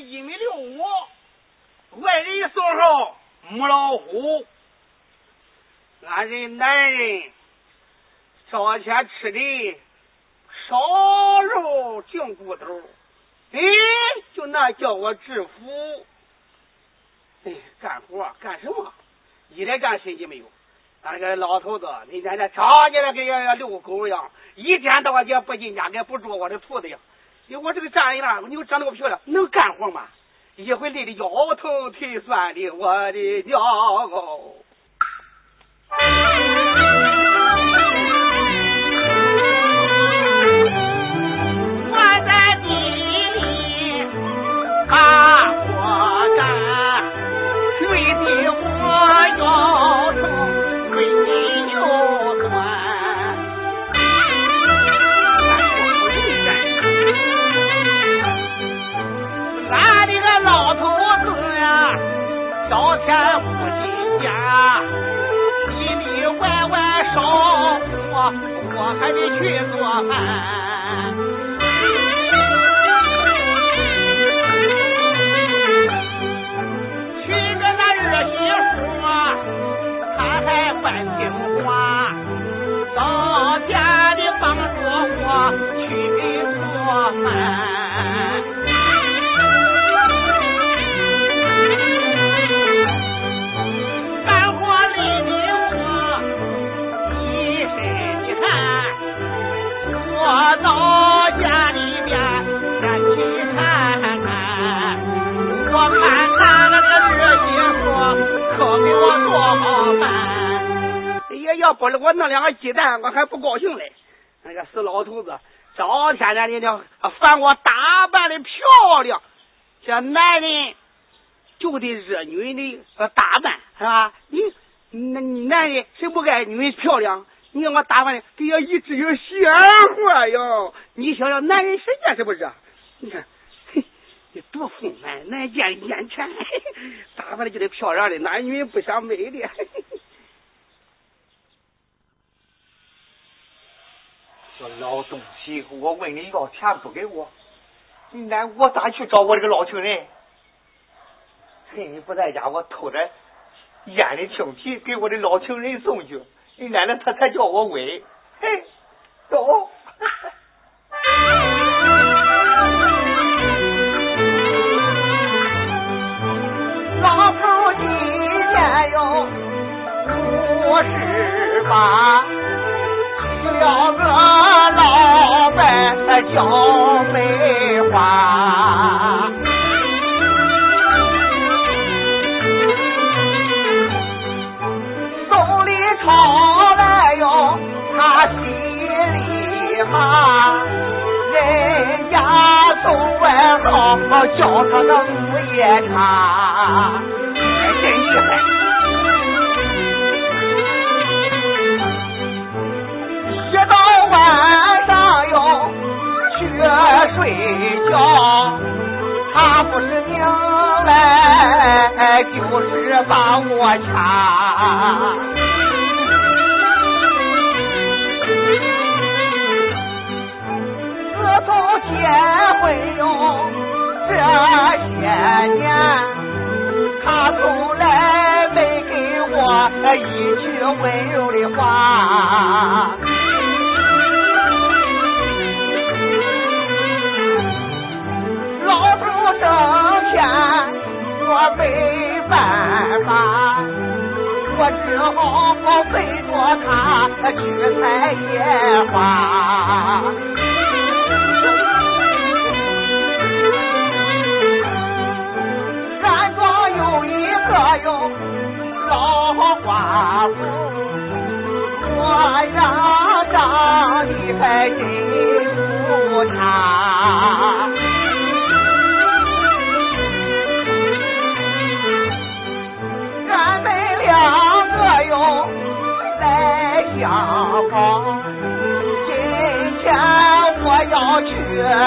一米六五，外人一送号母老虎。俺人男人早前吃的烧肉净骨头，哎，就那叫我致富。哎，干活干什么？一点干心机没有。俺这个老头子，你天天常年的跟要要遛狗一样，一天到晚也不进家，跟不捉我的兔子一样。我这个站人了，你又长那么漂亮，能干活吗？一会累的腰疼腿酸的，我的娘哦！朝天不进家，里里外外烧火，我还得去做饭。娶着那儿媳妇，他还半听话，到家里帮着我去。我还不高兴嘞。那个死老头子，早天天的烦我打扮的漂亮，这男人就得热女人的打扮，是吧？你那男人谁不爱女人漂亮？你看我打扮的，跟要一直有鲜活哟！你想想，男人世界是不是？你看，你多丰满，难见眼前。打扮的就得漂亮的，男女人不想美的。嘿嘿这老东西，我问你要钱不给我，你那我咋去找我这个老情人？趁你不在家，我偷着腌的青皮给我的老情人送去。你奶奶，他才叫我喂，嘿，走。老头今年有五十八，伴教梅花。好来哟，他心里骂，人家送外号叫他个午夜叉，真厉害。哟，他不是娘来就是把我掐。自从结婚哟这些年，他从来没给我一句温柔的话。只好背着她去采野花。山庄有一个哟老寡妇我要找你来给付她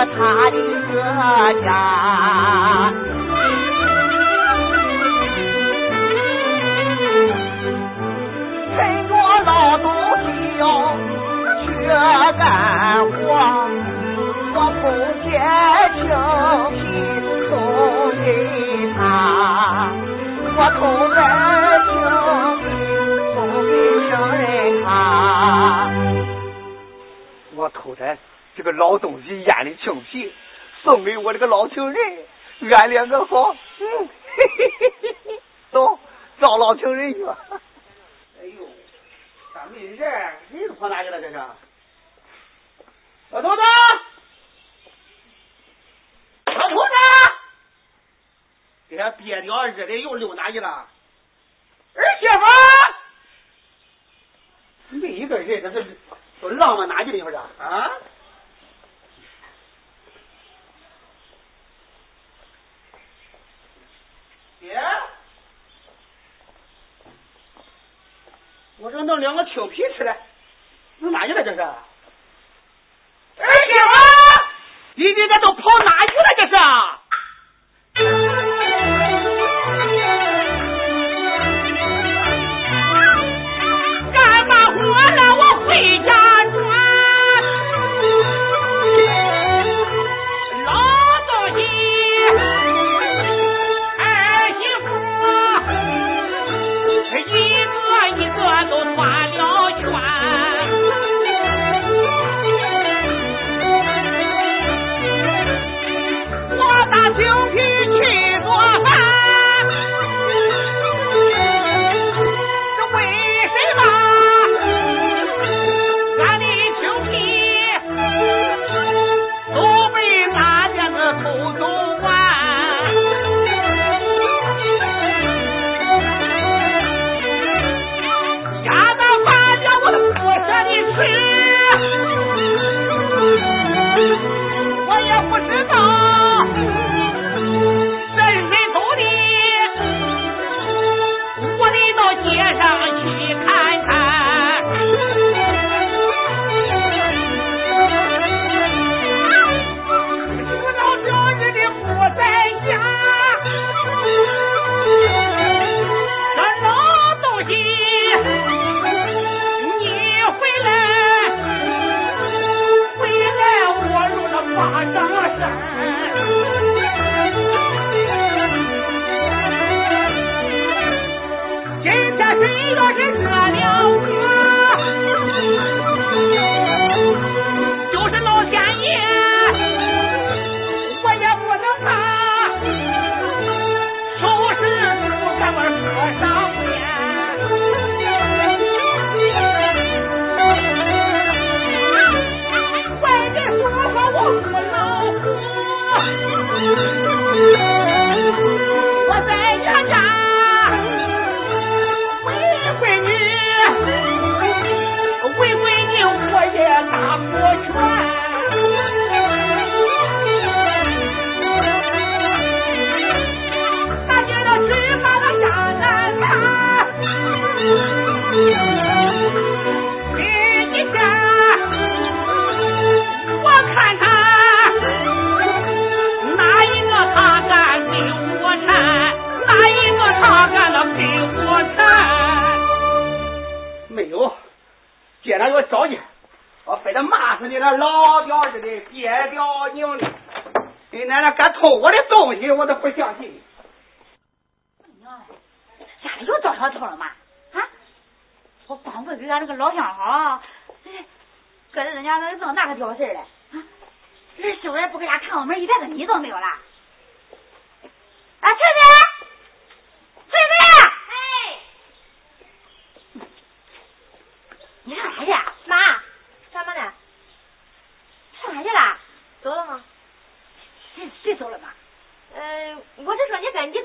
他的个家。趁着老东西哟去干活我偷些青皮送给他我偷点青皮送给生人他我偷点这个老东西腌的清皮，送给我这个老情人，俺两个好，嗯，嘿嘿嘿嘿嘿，走，找老情人去。哎呦，咋没人？人都跑哪去了？这是？老头子，老头子，给他憋尿热的又溜哪去了？儿媳妇，没一个人，这是都浪到哪去了？是不是？啊？爹，我这弄两个青皮吃来，弄哪去了这是？儿子，你你这都跑哪去了这是？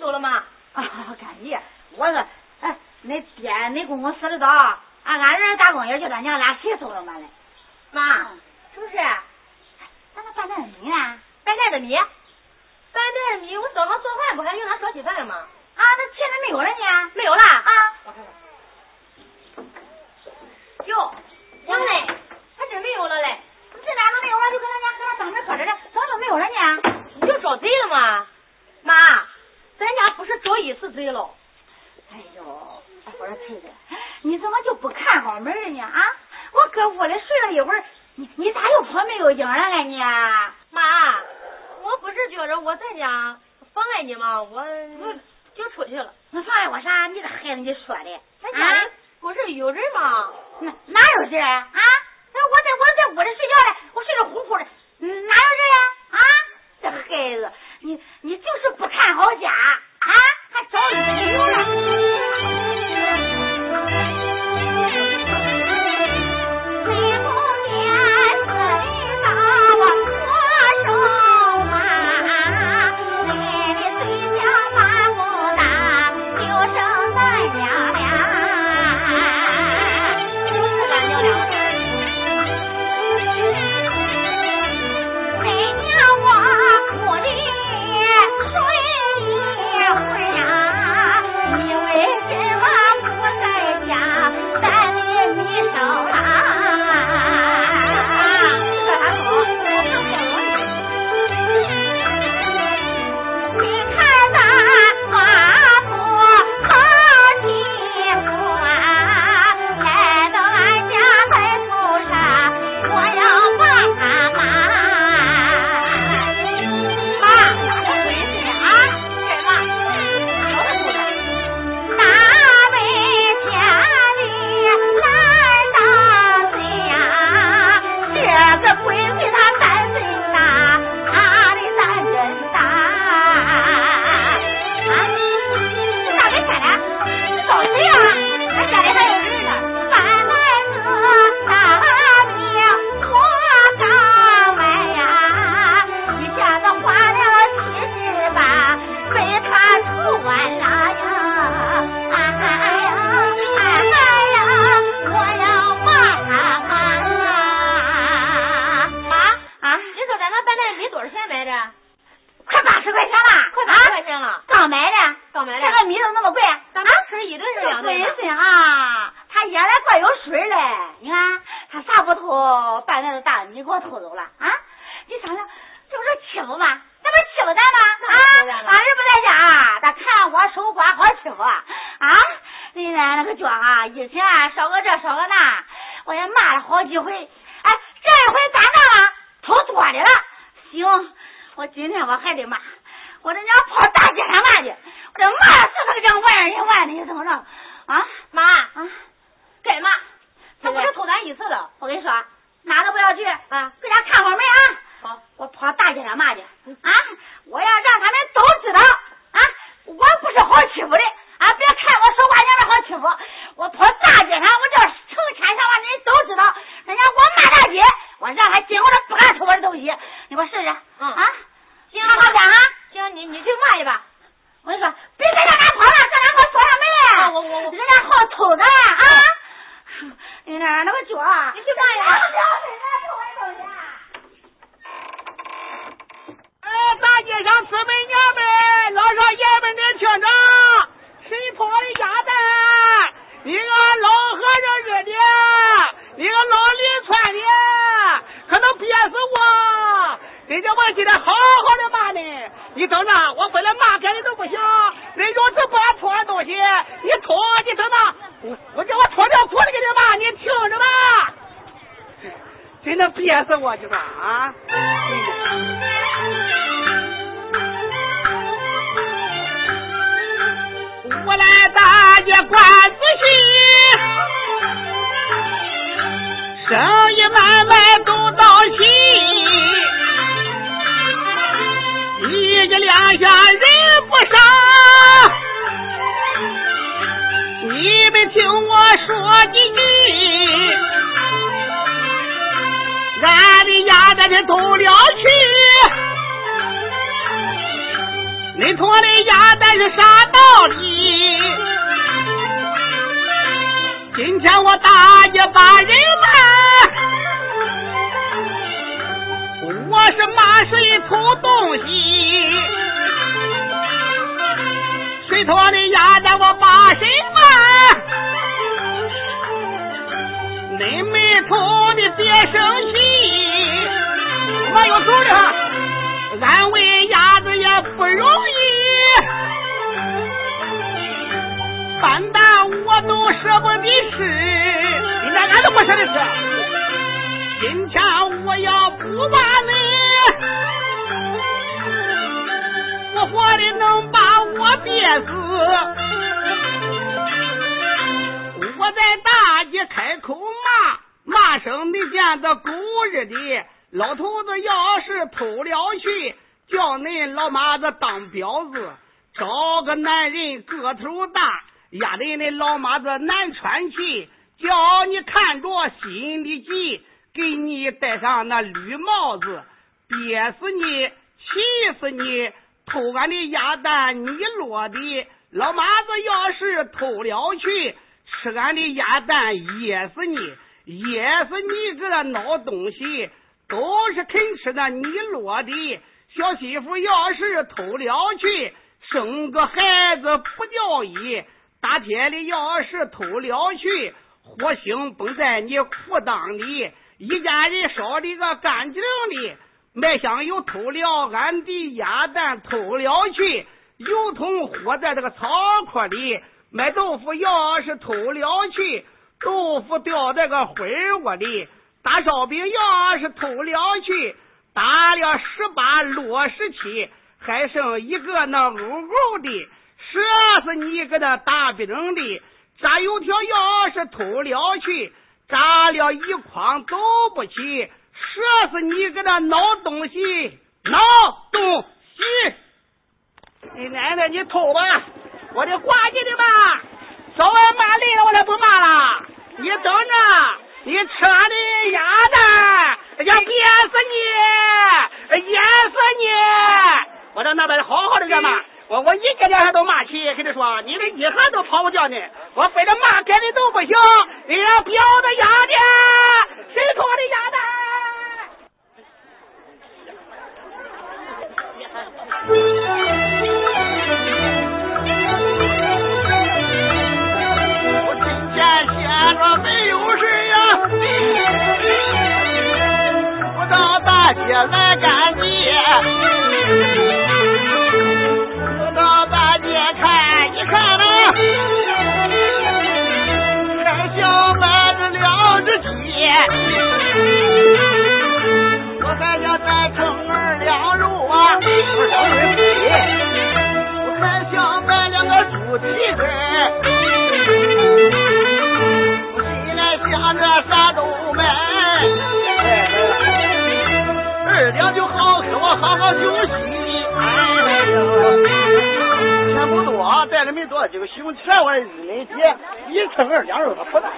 走了吗？啊，赶紧！我说，哎，恁爹、恁公公死的早，俺俺人打工也去，俺娘俩谁走了嘛嘞？妈。个脚啊，以前少个这少个那，我也骂了好几回。哎，这一回咋弄了？偷多的了。行，我今天我还得骂，我这娘跑大街上骂去，我这骂死他个这万人万的，你怎么着？啊，妈啊，该骂，他不是偷咱一次了。我跟你说，哪都不要去啊，搁家看会门啊。好，我跑大街上骂去啊！的鸭蛋是偷了去。你偷的鸭蛋是啥道理？今天我大街把人问，我是骂谁偷东西？谁偷的鸭蛋我把谁问？你没偷的别生气，我有手的哈。安慰鸭子也不容易，半蛋我都舍不得吃，今天俺都不舍得吃。今天我要不把你，我活的能把我憋死。我在大街开口骂，骂声没见得狗日的。老头子要是偷了去，叫恁老妈子当婊子，找个男人个头大，压得恁老妈子难喘气，叫你看着心里急，给你戴上那绿帽子，憋死你，气死你！偷俺的鸭蛋你落的，老妈子要是偷了去，吃俺的鸭蛋噎死你，噎死你个孬东西！都是肯吃那你落的小媳妇，要是偷了去，生个孩子不叫义。大铁里要是偷了去，火星崩在你裤裆里，一家人烧的个干净的。卖香油偷了俺的鸭蛋，偷了去，油桶活在这个草窠里。卖豆腐要是偷了去，豆腐掉在个灰窝里。打烧饼要是偷了去，打了十八落十七，还剩一个那勾勾的，射死你个那大饼的。炸油条要是偷了去，炸了一筐走不起，射死你个那孬东西，孬东西！你奶奶，你偷吧，我得挂你的吧。早晚骂累了，我才不骂了。你等着。你吃俺的鸭蛋，要憋死你，淹死你！我到那边好好的干嘛？我我一天两天都骂起，跟你说，你们一下都跑不掉呢。我非得骂该的都不行，你让婊子鸭的，谁偷我的鸭蛋？我 来干净。到半夜看一看呐，还想买了两只鸡，我还想再称二两肉啊，二两鸡，我还想买两个猪蹄子，二两就好喝，我好好休息。哎呦，钱不多，带了没多几个胸前我一抡起，一称二两肉，他不大。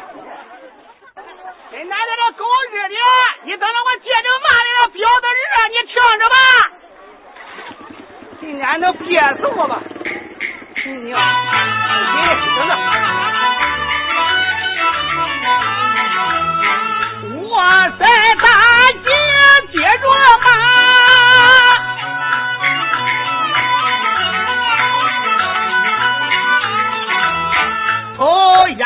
跟奶奶这狗日的，你等着我接着骂你这婊子日，你听着吧。今天能憋死我吧？你你，等着。我在大街接着骂，抽烟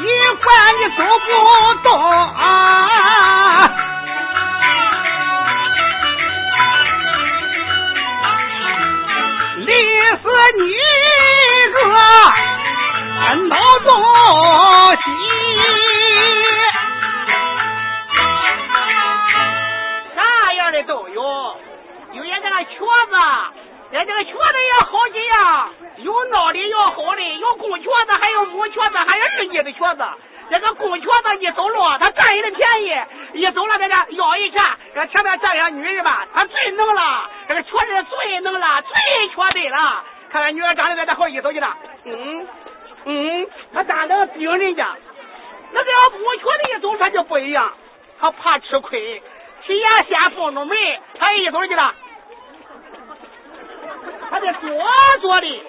一拐你走不动啊！累死你个孬东西！啥样的都有，有人这个瘸子，人这个瘸子也好几样，有孬的，有好的，有公瘸子，还有母瘸子，还有二级的瘸子。这个公瘸子一走路，他占人的便宜，一走了在这腰一掐，这前面站上女人吧，他最能了。这个瘸子最能了，最缺德了。看看女人长得在这好一走去了，嗯嗯，他咋能顶人家？那个母瘸子一走，他就不一样，他怕吃亏，提眼先蹦着门，他一走去了，他得多做的。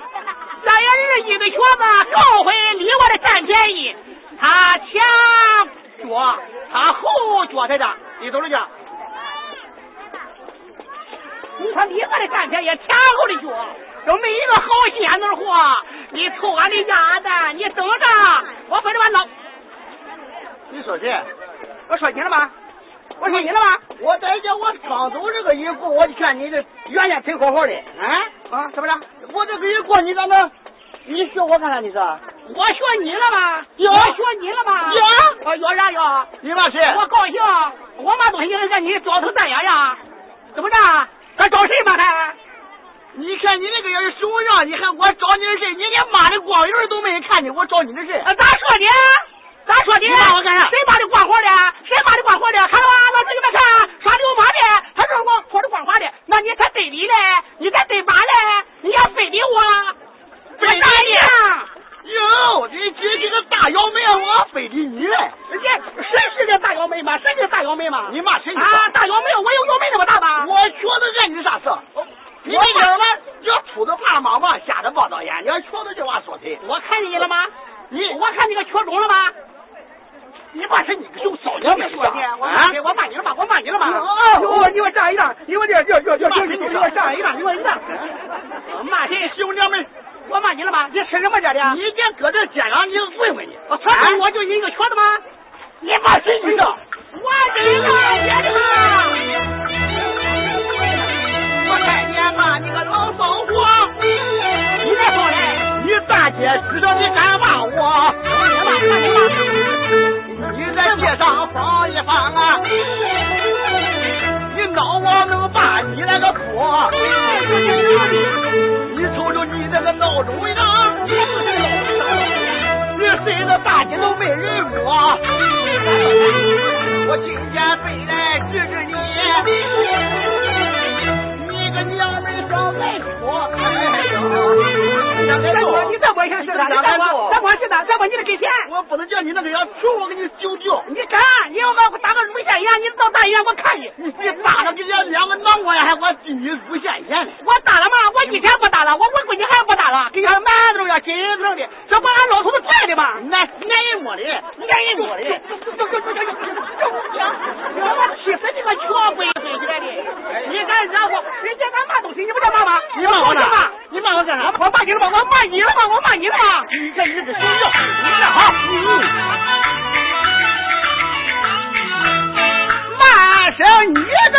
咱也二一的瘸子，刚会里外的占便宜，他前脚，他后脚在这，你走着去。你说里外的占便宜，前后的脚，都没一个好仙子货。你偷俺的鸭蛋，你等着，我把这把脑。你说谁？我说你了吗？我说你了吗？我在这，我刚走这个一过，我就看你这原先挺好好的，啊啊，怎么着？我这个人过，你咋能？你学我干啥？你是？我学你了吗？有我学你了吗？有啊，有啥有？你骂谁？我高兴，我骂东西让你装成这样呀，怎么着？还找谁骂他？你看你那个要是手上，你还我找你的事，你连妈的光影都没人看见，我找你的事。啊，咋说的？咋说的？你骂我干啥谁骂的光滑的？谁骂的光滑的？看了吧？老子给他看，耍流氓的，还说我说的光滑的，那你才对理嘞？你才对骂嘞？你还非礼我？这非礼咋样？哟，你这这个大幺妹，我非礼你嘞！谁是这大幺妹嘛？谁是大幺妹嘛？你骂谁？啊，大幺妹，我有幺妹那么大吗？我瘸子碍你啥事？你没听吗？要秃子怕妈妈，瞎子抱到眼，你要瘸子这话说谁？我看见你了吗？你我看你个瘸中了吗？你把是你个熊骚娘们说的，我骂你，我骂你了吗？我骂你了吗？我，你我站一站，你我这这这这，你我站一站，你我一张。骂谁熊娘们？我骂你了吗？你吃什么这的？你先搁这肩上，你问问你，我操！我就一个瘸子吗？你骂谁你的？我的嘛！我看见骂你个老骚货！你别说嘞，你大姐知道你敢骂我？你在街上放一放啊！你闹我能把你那个破！你瞅瞅你那个闹钟样，你睡着大街都没人摸。我今天非来你得给钱。我不能叫你那个样求我给你救救。你敢？你要把我打个乳腺炎，你到大医院我看你。你打了给人两个囊瓜呀，还我进你乳腺炎呢。我打了吗？我一天不打了，我我闺女还不打了，给俺馒头呀、金子的，这不俺老头子拽的吗？俺俺人没的，那人没的。我气死你个穷鬼飞起来的！你敢惹我？人家敢骂东西，你不叫骂吗？你骂我干啥？你骂我干啥？我骂你了吗？我骂你了吗？我骂你了吗？你这你个熊样！你干好！骂声你个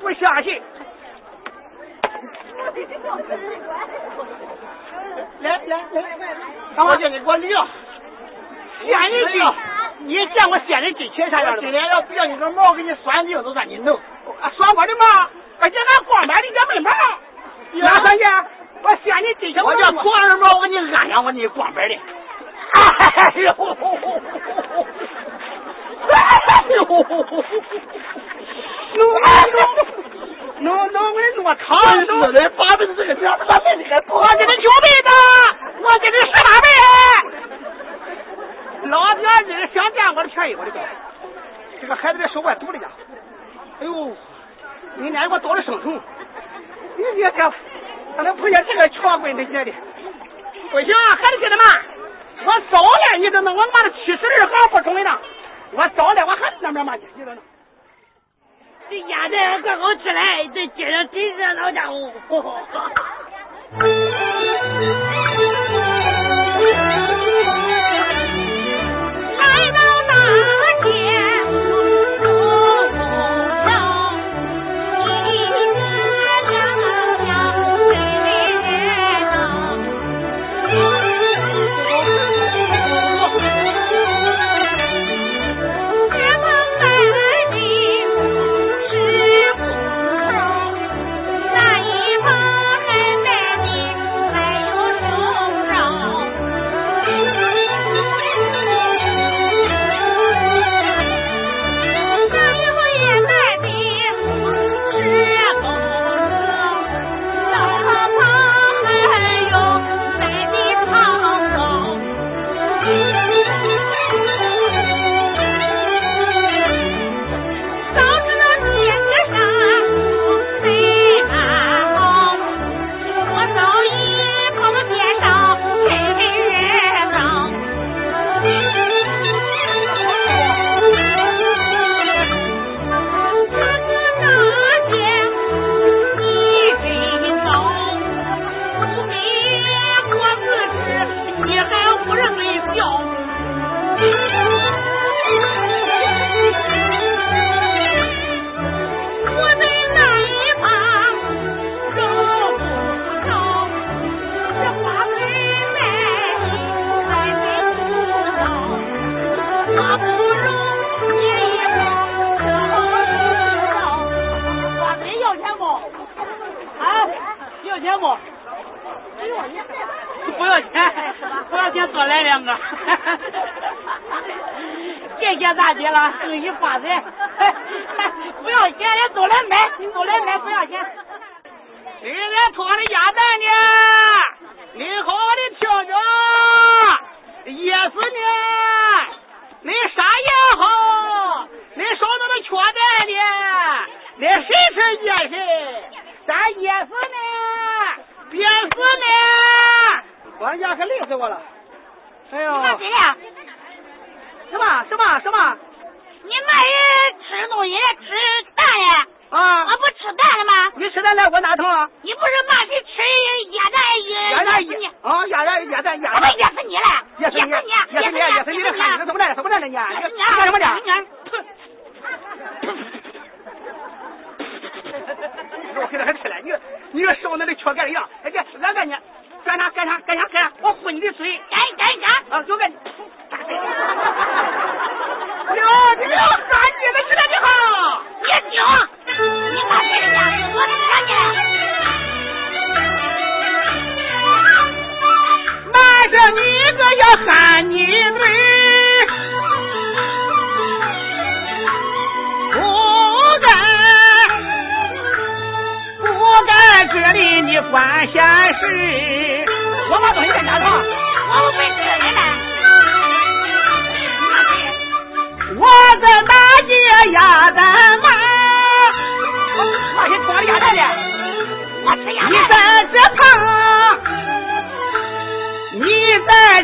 不相信。来来来，我叫你给我撂，仙人精，你见过仙人精钱啥样的？今天要不要你个毛给你拴定，都让你弄。拴我的毛，而且俺光板的也没毛。哪算去？我仙人精，我叫光耳毛，我给你安上我你光板的。哎呦！哎呦！弄弄弄我弄我操！真是的，八辈子这个娘们，咋没你还我这个九辈子，我这个十八辈。老娘这个想占我的便宜，我的个这个孩子这手怪毒的呀！哎呦，你家给我倒了生虫！你别这，俺能碰见这个穷鬼的爷的，不行，孩子兄弟们，我早了你这能我妈的七十二行不中呢，我早了我还那边骂去，你等等。这鸭蛋可好吃嘞，这街上真热闹家伙。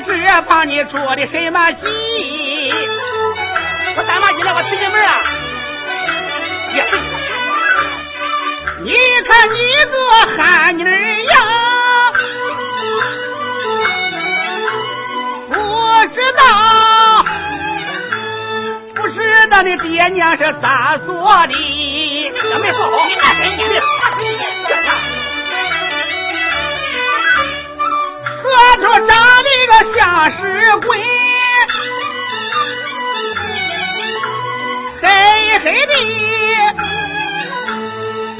在这旁，你着的什么急？我干嘛进来？我吃进门啊！你看你个憨妮儿呀，不知道。不知道你爹娘是咋做的？这没说好。你骂谁呢？额头长个像是鬼，黑黑的，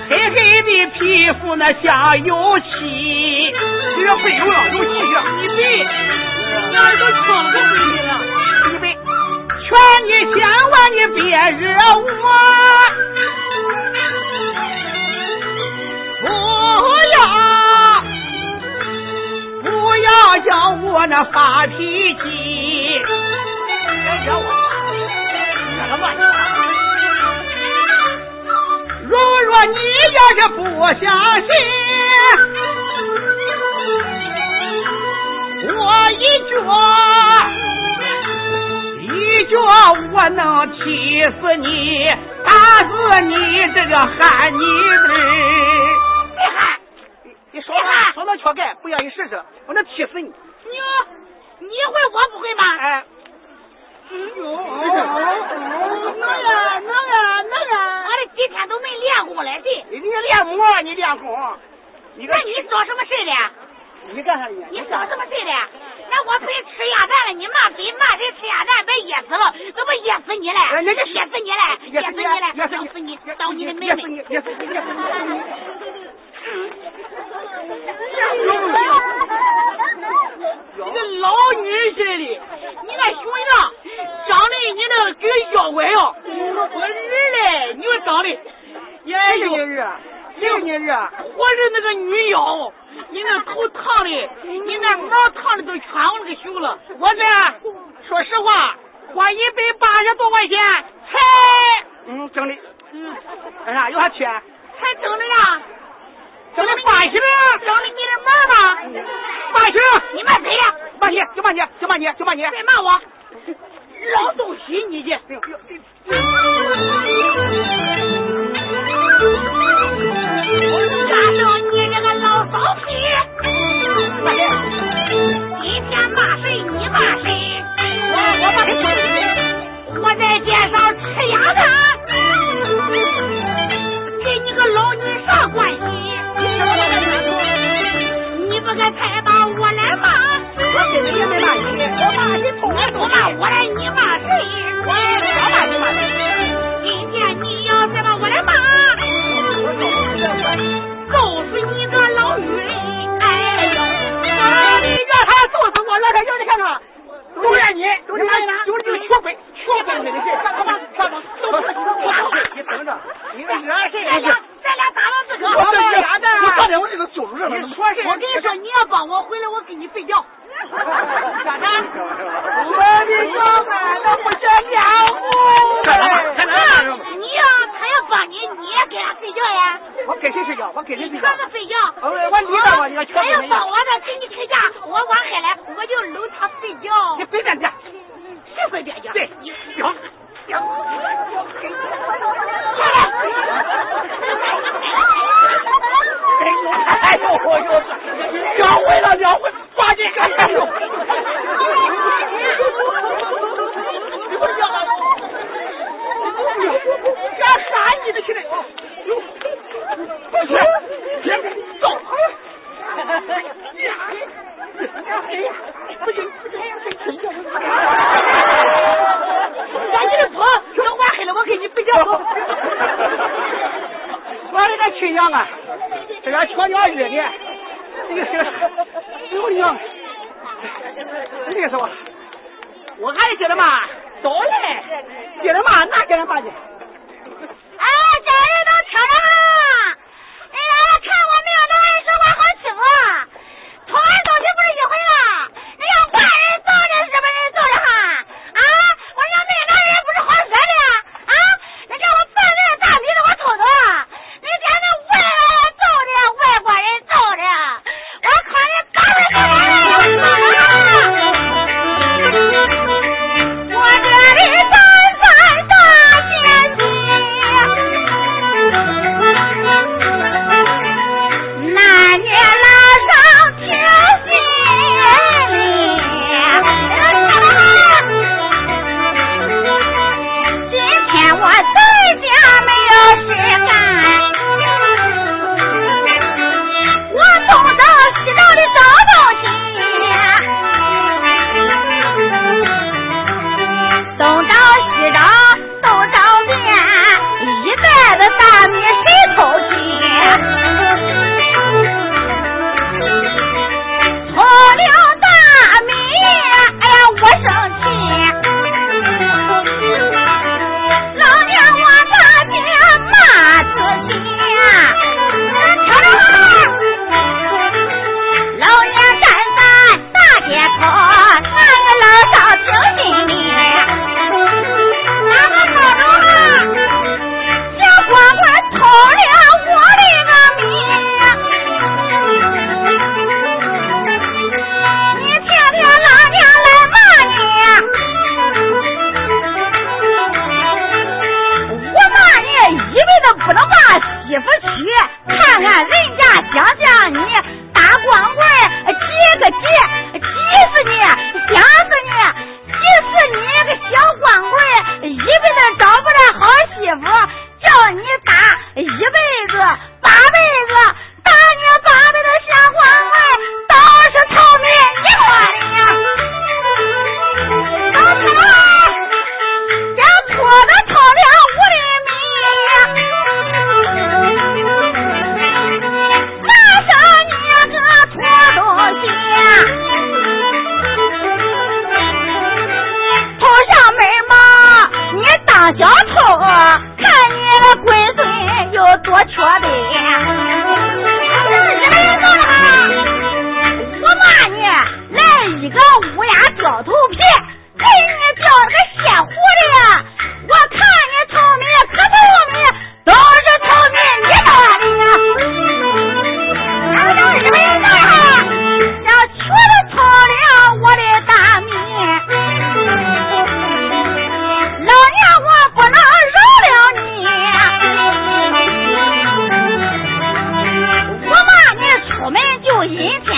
黑黑的皮肤那像油漆。这个背有了，有漆呀！你背，你耳朵呛了，我背了，你背。劝你千万你别惹我，要叫我那发脾气，如若你要是不相信，我一脚。一脚我能踢死你，打死你这个汉妮子！说说那缺钙，不愿意试试，我能气死你！你你会我不会吗？哎，哟，能呀能呀能呀！我这几天都没练功了，对。你练功，你练功。那你找什么事了？你干啥呢？你找什么事了？那我被吃鸭蛋了，你骂谁骂谁吃鸭蛋被噎死了，这不噎死你了？噎死你了，噎死你了，噎死你，当你的妹妹。你，个老女人似的，你那熊样，长得你那跟妖怪样，我日嘞，你说长得，哎呦，谁给你惹？我是那个女妖，你那头烫的，你那毛烫的都全我那个熊了。我这说实话，花一百八十多块钱才，嗯，整的，嗯，干啥？有啥缺？才整的呀，整的八十，整的你的门吗？八十，你骂谁呀？骂你，就骂你，就骂你，就骂你，别骂我，老东西你去。大圣，你这个老骚皮！今天骂谁你骂谁？我我骂谁？我在街上吃鸭蛋，跟你个老女啥关系？你不该才把我来骂。我根本也没骂你，我骂你痛你不骂我来，你骂谁？我门就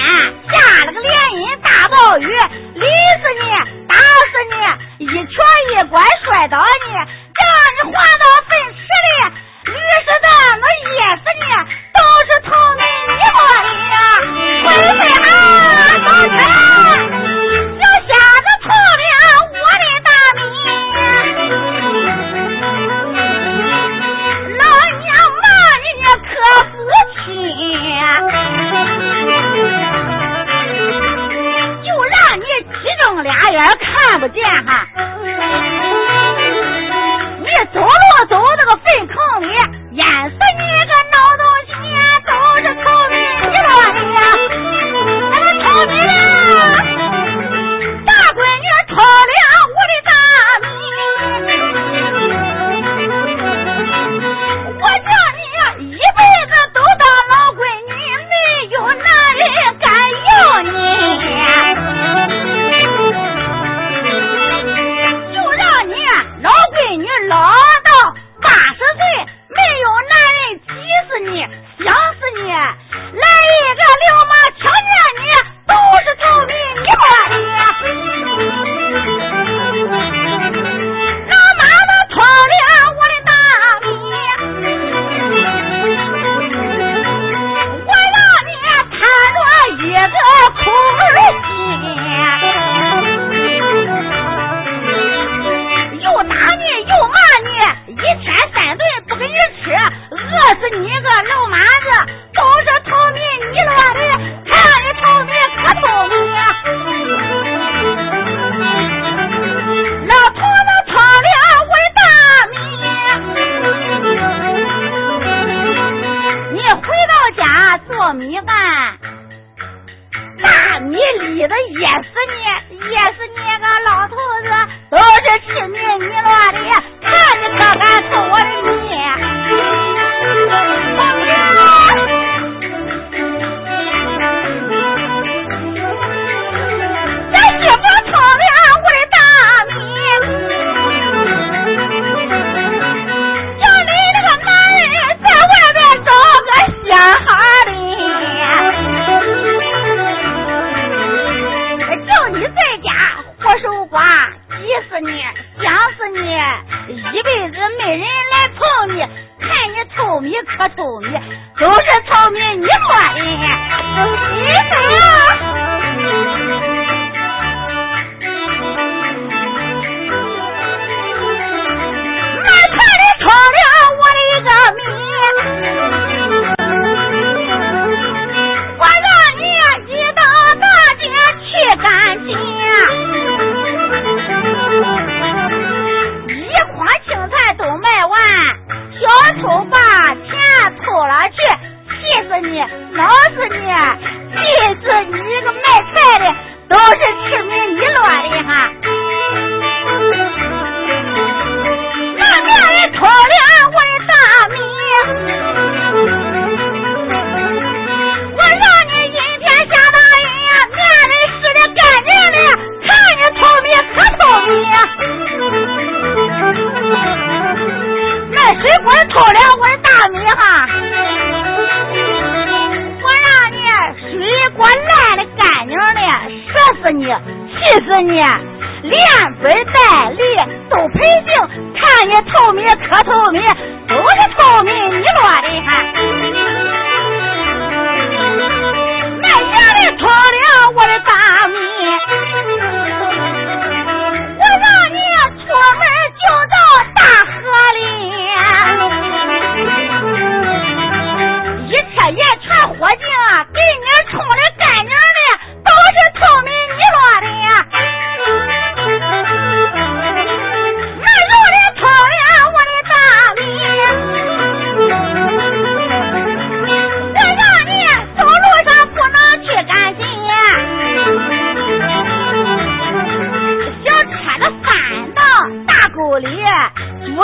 大沟里猪肉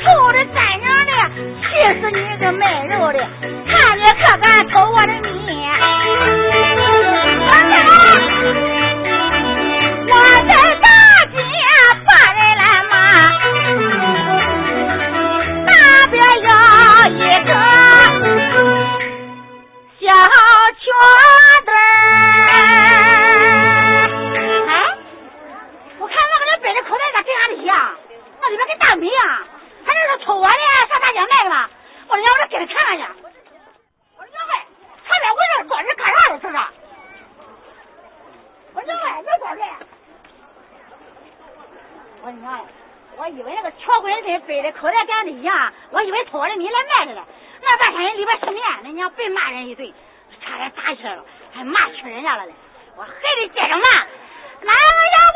臭的干娘的气死你个卖肉的看你可敢偷我的米我在大街把人来骂那边有一个你看，我以为那个撬棍跟飞的口袋干的一样，我以为偷我的米来卖的呢。那半天里边训面，那娘被骂人一顿，差点打起来了，还骂屈人家了呢。我还得接着骂，哪样？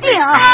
定.